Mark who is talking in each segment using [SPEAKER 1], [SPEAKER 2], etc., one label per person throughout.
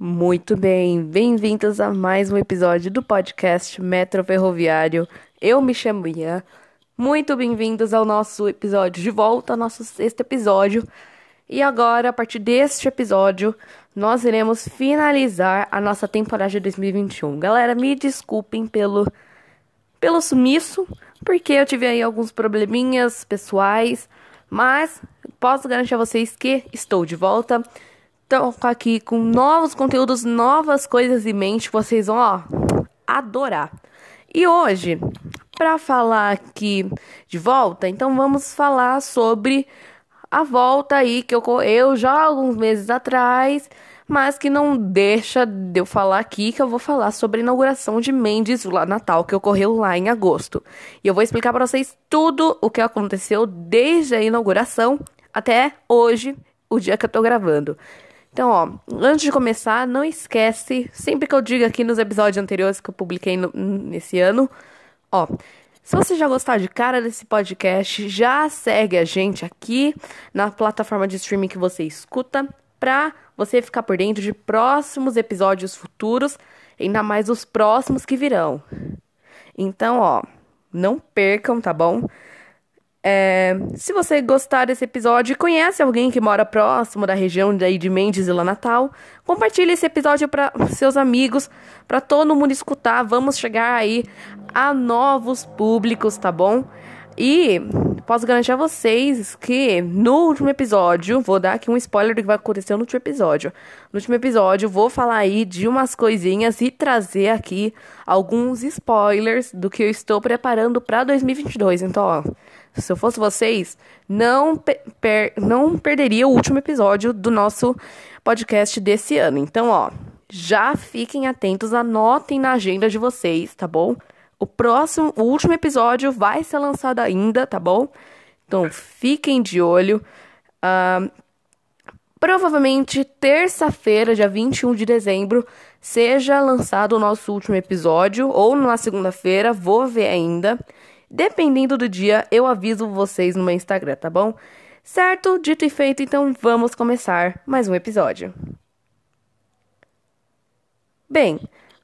[SPEAKER 1] Muito bem, bem-vindos a mais um episódio do podcast Metro Ferroviário. Eu me chamo Ian. Muito bem-vindos ao nosso episódio de volta, nosso sexto episódio. E agora, a partir deste episódio, nós iremos finalizar a nossa temporada de 2021. Galera, me desculpem pelo pelo sumiço, porque eu tive aí alguns probleminhas pessoais, mas posso garantir a vocês que estou de volta. Estou aqui com novos conteúdos, novas coisas em mente vocês vão, ó, adorar. E hoje, para falar aqui de volta, então vamos falar sobre a volta aí que ocorreu já alguns meses atrás, mas que não deixa de eu falar aqui que eu vou falar sobre a inauguração de Mendes lá Natal que ocorreu lá em agosto. E eu vou explicar para vocês tudo o que aconteceu desde a inauguração até hoje, o dia que eu tô gravando. Então, ó, antes de começar, não esquece, sempre que eu digo aqui nos episódios anteriores que eu publiquei no, nesse ano, ó, se você já gostar de cara desse podcast, já segue a gente aqui na plataforma de streaming que você escuta, pra você ficar por dentro de próximos episódios futuros, ainda mais os próximos que virão. Então, ó, não percam, tá bom? É, se você gostar desse episódio e conhece alguém que mora próximo da região daí de Mendes e La Natal, compartilhe esse episódio para seus amigos, para todo mundo escutar. Vamos chegar aí a novos públicos, tá bom? E posso garantir a vocês que no último episódio, vou dar aqui um spoiler do que vai acontecer no último episódio. No último episódio, vou falar aí de umas coisinhas e trazer aqui alguns spoilers do que eu estou preparando para 2022. Então, ó, se eu fosse vocês, não, per não perderia o último episódio do nosso podcast desse ano. Então, ó, já fiquem atentos, anotem na agenda de vocês, tá bom? O próximo, o último episódio vai ser lançado ainda, tá bom? Então fiquem de olho. Uh, provavelmente terça-feira, dia 21 de dezembro, seja lançado o nosso último episódio, ou na segunda-feira, vou ver ainda. Dependendo do dia, eu aviso vocês no meu Instagram, tá bom? Certo? Dito e feito, então vamos começar mais um episódio. Bem,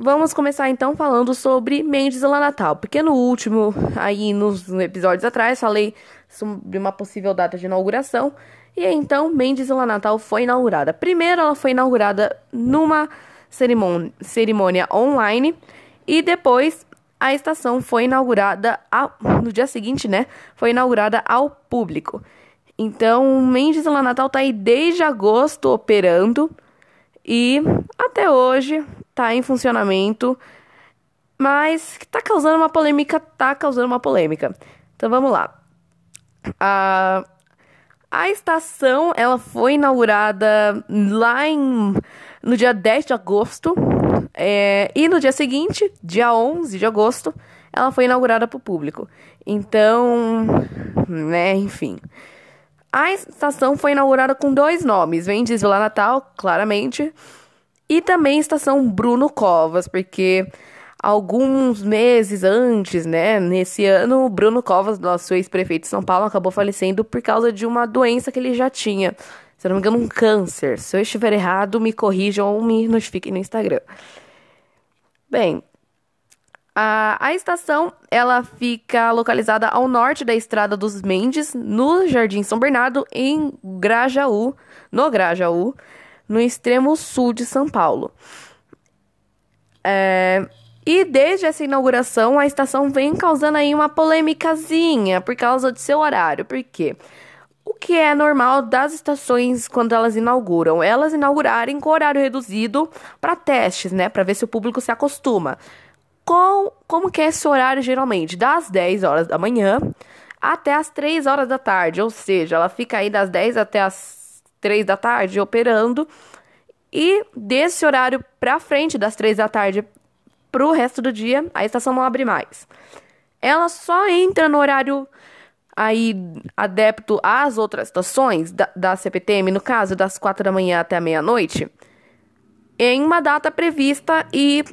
[SPEAKER 1] Vamos começar então falando sobre Mendes La Natal, porque no último, aí nos episódios atrás, falei sobre uma possível data de inauguração, e então Mendes La Natal foi inaugurada. Primeiro ela foi inaugurada numa cerimônia, cerimônia online, e depois a estação foi inaugurada ao, no dia seguinte, né? Foi inaugurada ao público. Então, Mendes La Natal tá aí desde agosto operando. E até hoje tá em funcionamento, mas tá causando uma polêmica, tá causando uma polêmica. Então vamos lá. A, a estação, ela foi inaugurada lá em, no dia 10 de agosto, é, e no dia seguinte, dia 11 de agosto, ela foi inaugurada para o público. Então, né, enfim. A estação foi inaugurada com dois nomes: Vendes Vila Natal, claramente, e também Estação Bruno Covas, porque alguns meses antes, né, nesse ano, Bruno Covas, nosso ex-prefeito de São Paulo, acabou falecendo por causa de uma doença que ele já tinha. Se eu não me engano, um câncer. Se eu estiver errado, me corrijam ou me notifiquem no Instagram. Bem, a, a estação ela fica localizada ao norte da Estrada dos Mendes, no Jardim São Bernardo, em Grajaú, no Grajaú, no extremo sul de São Paulo. É, e desde essa inauguração, a estação vem causando aí uma polêmicazinha por causa de seu horário. Por quê? O que é normal das estações quando elas inauguram? Elas inaugurarem com horário reduzido para testes, né? Para ver se o público se acostuma. Com, como que é esse horário geralmente? Das 10 horas da manhã até as 3 horas da tarde, ou seja, ela fica aí das 10 até as 3 da tarde operando e desse horário para frente, das 3 da tarde para o resto do dia, a estação não abre mais. Ela só entra no horário aí adepto às outras estações da, da CPTM, no caso das 4 da manhã até a meia-noite, em uma data prevista e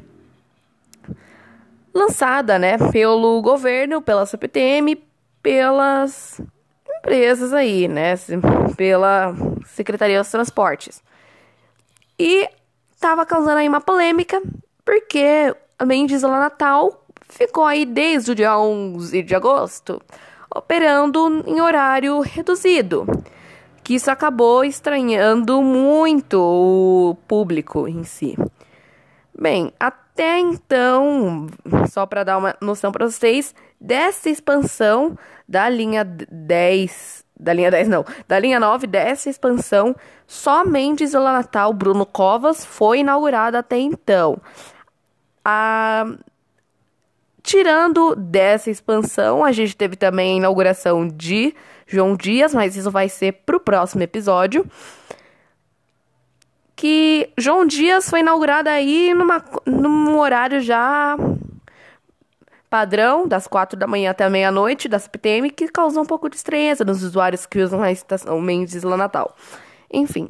[SPEAKER 1] lançada, né, pelo governo, pela CPTM, pelas empresas aí, né, pela Secretaria dos Transportes. E estava causando aí uma polêmica, porque a Mendes lá Natal ficou aí desde o dia 11 de agosto operando em horário reduzido, que isso acabou estranhando muito o público em si. Bem, até então, só para dar uma noção para vocês, dessa expansão da linha 10, da linha 10 não, da linha 9, dessa expansão, somente Isola Natal Bruno Covas foi inaugurada até então. A Tirando dessa expansão, a gente teve também a inauguração de João Dias, mas isso vai ser pro próximo episódio. Que João Dias foi inaugurada aí numa, num horário já padrão, das quatro da manhã até meia-noite, da CPTM, que causou um pouco de estranheza nos usuários que usam a estação Mendes lá Natal. Enfim,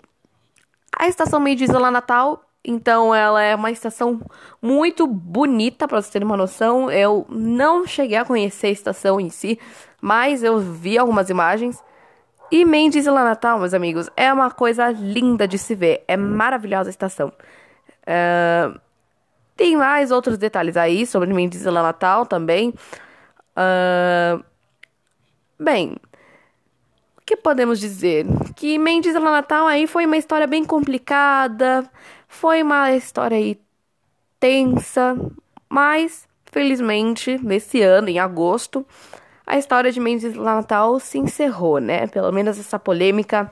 [SPEAKER 1] a estação Mendes lá Natal então ela é uma estação muito bonita, para você ter uma noção. Eu não cheguei a conhecer a estação em si, mas eu vi algumas imagens. E Mendes Ilha Natal, meus amigos, é uma coisa linda de se ver. É maravilhosa a estação. Uh, tem mais outros detalhes aí sobre Mendes Ilha Natal também. Uh, bem, o que podemos dizer? Que Mendes Ilha Natal aí foi uma história bem complicada. Foi uma história aí tensa, mas felizmente nesse ano, em agosto, a história de Mendes Natal se encerrou, né? Pelo menos essa polêmica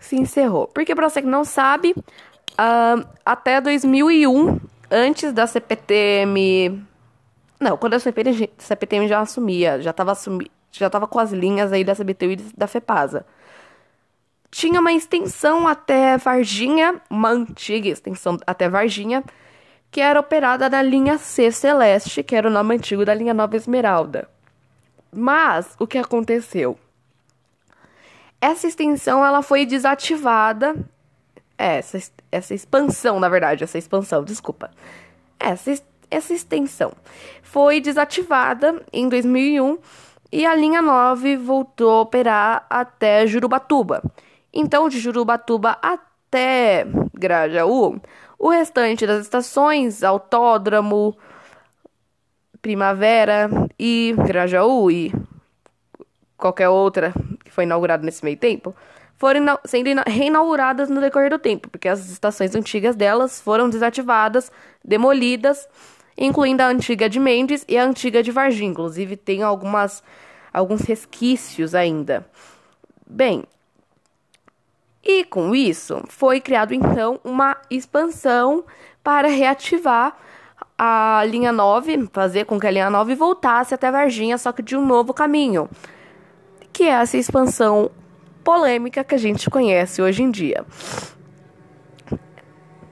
[SPEAKER 1] se encerrou. Porque para você que não sabe, uh, até 2001, antes da CPTM, não, quando a CPTM, já assumia, já estava assumi, já tava com as linhas aí da CBTU e da FEPASA tinha uma extensão até Varginha, uma antiga extensão até Varginha, que era operada na linha C Celeste, que era o nome antigo da linha Nova Esmeralda. Mas o que aconteceu? Essa extensão ela foi desativada. É, essa, essa expansão, na verdade, essa expansão, desculpa. Essa, essa extensão foi desativada em 2001 e a linha 9 voltou a operar até Jurubatuba. Então, de Jurubatuba até Grajaú, o restante das estações, Autódromo, Primavera e Grajaú e qualquer outra que foi inaugurada nesse meio tempo, foram sendo reinauguradas no decorrer do tempo, porque as estações antigas delas foram desativadas, demolidas, incluindo a antiga de Mendes e a antiga de Varginha. Inclusive, tem algumas, alguns resquícios ainda. Bem, e com isso, foi criado então uma expansão para reativar a linha 9, fazer com que a linha 9 voltasse até Varginha, só que de um novo caminho, que é essa expansão polêmica que a gente conhece hoje em dia.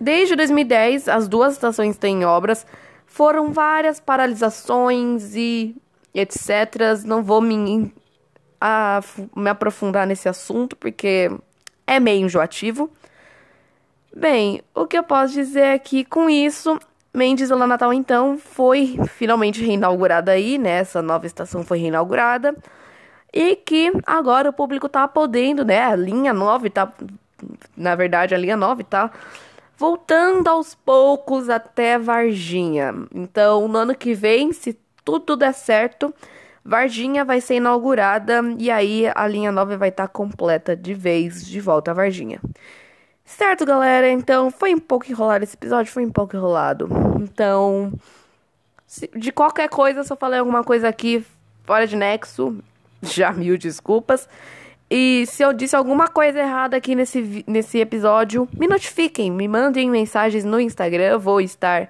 [SPEAKER 1] Desde 2010, as duas estações têm obras, foram várias paralisações e etc. Não vou me, a, me aprofundar nesse assunto, porque é meio enjoativo. Bem, o que eu posso dizer é que com isso, Mendes Ilha Natal então foi finalmente reinaugurada aí, né? Essa nova estação foi reinaugurada. E que agora o público tá podendo, né? A linha 9 tá. Na verdade, a linha 9 tá voltando aos poucos até Varginha. Então, no ano que vem, se tudo der certo, Varginha vai ser inaugurada e aí a linha 9 vai estar tá completa de vez de volta a Varginha. Certo, galera? Então, foi um pouco enrolado esse episódio, foi um pouco enrolado. Então, se, de qualquer coisa, se eu falei alguma coisa aqui fora de nexo, já mil desculpas. E se eu disse alguma coisa errada aqui nesse, nesse episódio, me notifiquem, me mandem mensagens no Instagram, vou estar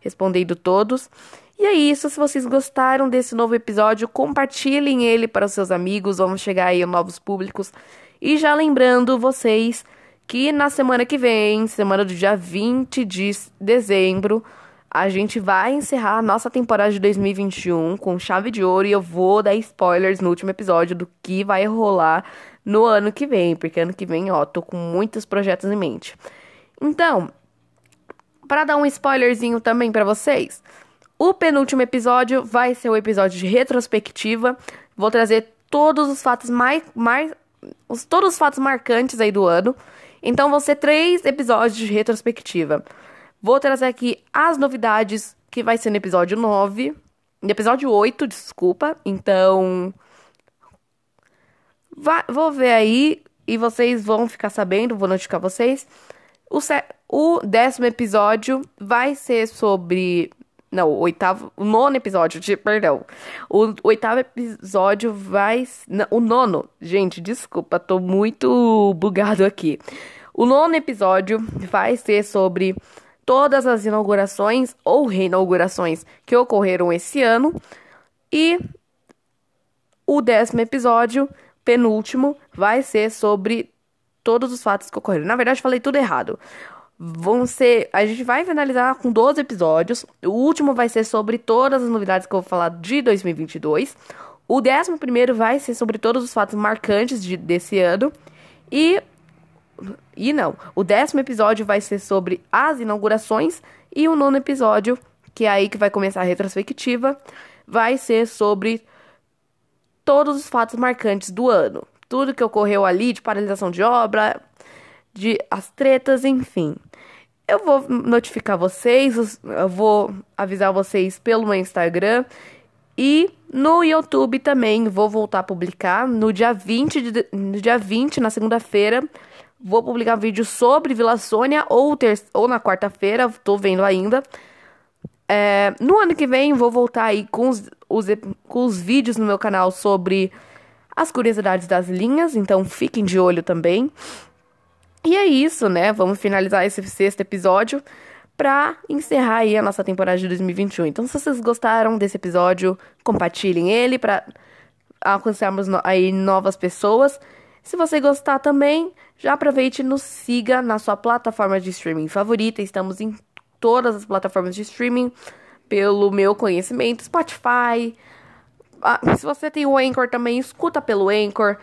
[SPEAKER 1] respondendo todos. E é isso, se vocês gostaram desse novo episódio, compartilhem ele para os seus amigos, vamos chegar aí a novos públicos. E já lembrando vocês que na semana que vem, semana do dia 20 de dezembro, a gente vai encerrar a nossa temporada de 2021 com chave de ouro e eu vou dar spoilers no último episódio do que vai rolar no ano que vem, porque ano que vem, ó, tô com muitos projetos em mente. Então, para dar um spoilerzinho também para vocês, o penúltimo episódio vai ser o episódio de retrospectiva. Vou trazer todos os fatos mais, mais os, todos os fatos marcantes aí do ano. Então vão ser três episódios de retrospectiva. Vou trazer aqui as novidades que vai ser no episódio 9. No episódio 8, desculpa. Então. Vai, vou ver aí e vocês vão ficar sabendo, vou notificar vocês. O, o décimo episódio vai ser sobre. Não, o oitavo. O nono episódio, de, perdão. O oitavo episódio vai. Não, o nono. Gente, desculpa, tô muito bugado aqui. O nono episódio vai ser sobre todas as inaugurações ou reinaugurações que ocorreram esse ano. E o décimo episódio, penúltimo, vai ser sobre todos os fatos que ocorreram. Na verdade, falei tudo errado. Vão ser. A gente vai finalizar com 12 episódios. O último vai ser sobre todas as novidades que eu vou falar de 2022. O décimo primeiro vai ser sobre todos os fatos marcantes de, desse ano. E. E não. O décimo episódio vai ser sobre as inaugurações. E o nono episódio, que é aí que vai começar a retrospectiva, vai ser sobre todos os fatos marcantes do ano. Tudo que ocorreu ali de paralisação de obra, de as tretas, enfim. Eu vou notificar vocês, eu vou avisar vocês pelo meu Instagram e no YouTube também vou voltar a publicar no dia 20, de, no dia 20 na segunda-feira. Vou publicar vídeo sobre Vila Sônia ou, ter, ou na quarta-feira, tô vendo ainda. É, no ano que vem vou voltar aí com os, os, com os vídeos no meu canal sobre as curiosidades das linhas, então fiquem de olho também. E é isso, né? Vamos finalizar esse sexto episódio para encerrar aí a nossa temporada de 2021. Então, se vocês gostaram desse episódio, compartilhem ele para alcançarmos aí novas pessoas. Se você gostar também, já aproveite e nos siga na sua plataforma de streaming favorita. Estamos em todas as plataformas de streaming pelo meu conhecimento, Spotify. Ah, se você tem o Anchor também, escuta pelo Anchor.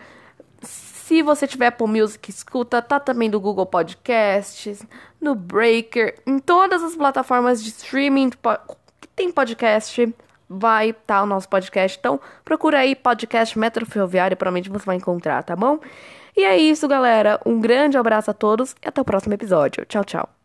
[SPEAKER 1] Se você tiver Apple Music, escuta, tá também do Google Podcasts, no Breaker, em todas as plataformas de streaming que tem podcast, vai estar tá o nosso podcast. Então, procura aí podcast Metro Ferroviário, provavelmente você vai encontrar, tá bom? E é isso, galera. Um grande abraço a todos e até o próximo episódio. Tchau, tchau.